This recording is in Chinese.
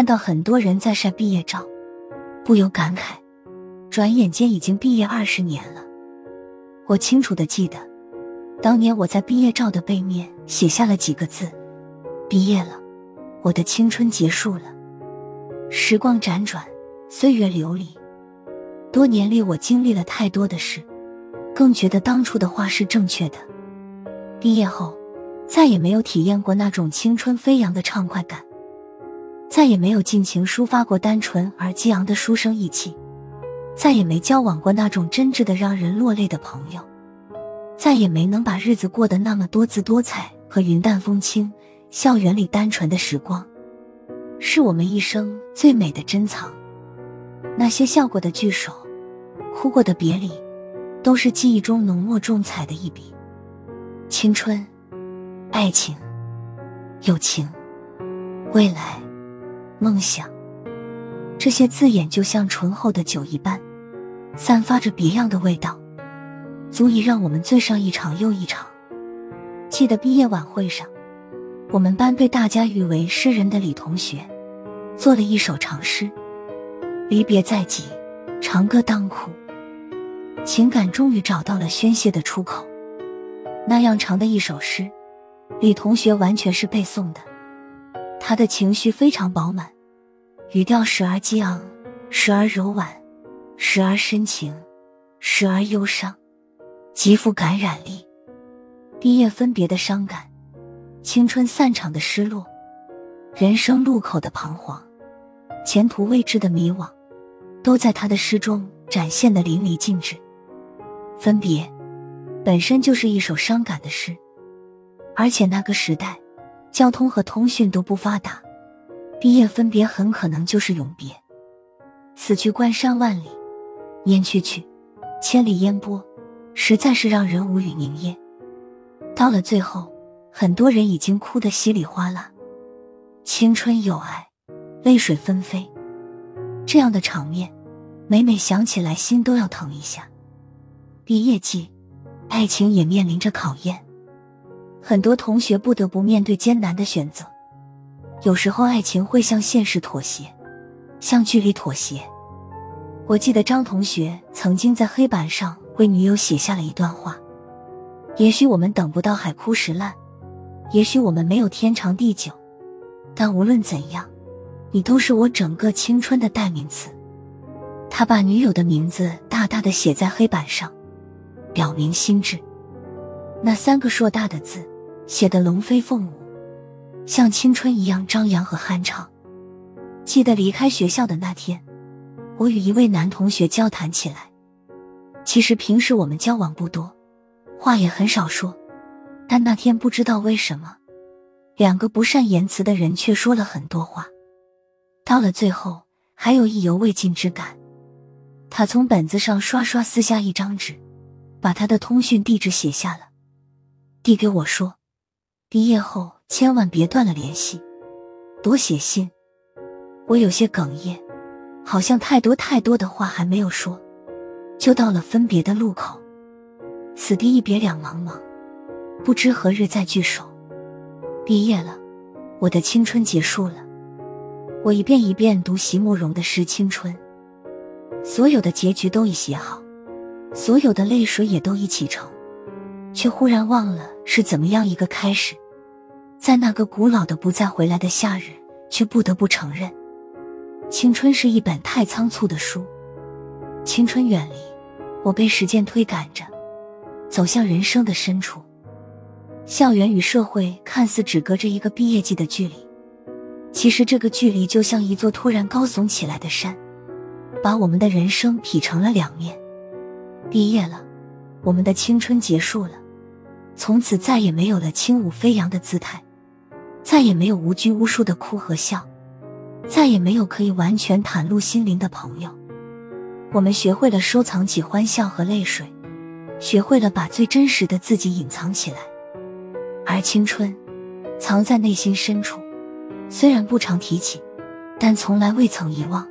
看到很多人在晒毕业照，不由感慨：转眼间已经毕业二十年了。我清楚的记得，当年我在毕业照的背面写下了几个字：“毕业了，我的青春结束了。”时光辗转，岁月流离，多年里我经历了太多的事，更觉得当初的话是正确的。毕业后，再也没有体验过那种青春飞扬的畅快感，再也没有尽情抒发过单纯而激昂的书生意气，再也没交往过那种真挚的让人落泪的朋友，再也没能把日子过得那么多姿多彩和云淡风轻。校园里单纯的时光。是我们一生最美的珍藏。那些笑过的聚首，哭过的别离，都是记忆中浓墨重彩的一笔。青春、爱情、友情、未来、梦想，这些字眼就像醇厚的酒一般，散发着别样的味道，足以让我们醉上一场又一场。记得毕业晚会上。我们班被大家誉为诗人的李同学，做了一首长诗。离别在即，长歌当哭，情感终于找到了宣泄的出口。那样长的一首诗，李同学完全是背诵的。他的情绪非常饱满，语调时而激昂，时而柔婉，时而深情，时而忧伤，极富感染力。毕业分别的伤感。青春散场的失落，人生路口的彷徨，前途未知的迷惘，都在他的诗中展现的淋漓尽致。分别本身就是一首伤感的诗，而且那个时代，交通和通讯都不发达，毕业分别很可能就是永别。此去关山万里，念去去，千里烟波，实在是让人无语凝噎。到了最后。很多人已经哭得稀里哗啦，青春有爱，泪水纷飞，这样的场面，每每想起来心都要疼一下。毕业季，爱情也面临着考验，很多同学不得不面对艰难的选择。有时候，爱情会向现实妥协，向距离妥协。我记得张同学曾经在黑板上为女友写下了一段话：也许我们等不到海枯石烂。也许我们没有天长地久，但无论怎样，你都是我整个青春的代名词。他把女友的名字大大的写在黑板上，表明心志。那三个硕大的字写的龙飞凤舞，像青春一样张扬和酣畅。记得离开学校的那天，我与一位男同学交谈起来。其实平时我们交往不多，话也很少说。但那天不知道为什么，两个不善言辞的人却说了很多话，到了最后还有意犹未尽之感。他从本子上刷刷撕下一张纸，把他的通讯地址写下了，递给我说：“毕业后千万别断了联系，多写信。”我有些哽咽，好像太多太多的话还没有说，就到了分别的路口。此地一别两茫茫。不知何日再聚首。毕业了，我的青春结束了。我一遍一遍读席慕容的诗《青春》，所有的结局都已写好，所有的泪水也都已启程，却忽然忘了是怎么样一个开始。在那个古老的不再回来的夏日，却不得不承认，青春是一本太仓促的书。青春远离，我被时间推赶着，走向人生的深处。校园与社会看似只隔着一个毕业季的距离，其实这个距离就像一座突然高耸起来的山，把我们的人生劈成了两面。毕业了，我们的青春结束了，从此再也没有了轻舞飞扬的姿态，再也没有无拘无束的哭和笑，再也没有可以完全袒露心灵的朋友。我们学会了收藏起欢笑和泪水，学会了把最真实的自己隐藏起来。而青春，藏在内心深处，虽然不常提起，但从来未曾遗忘。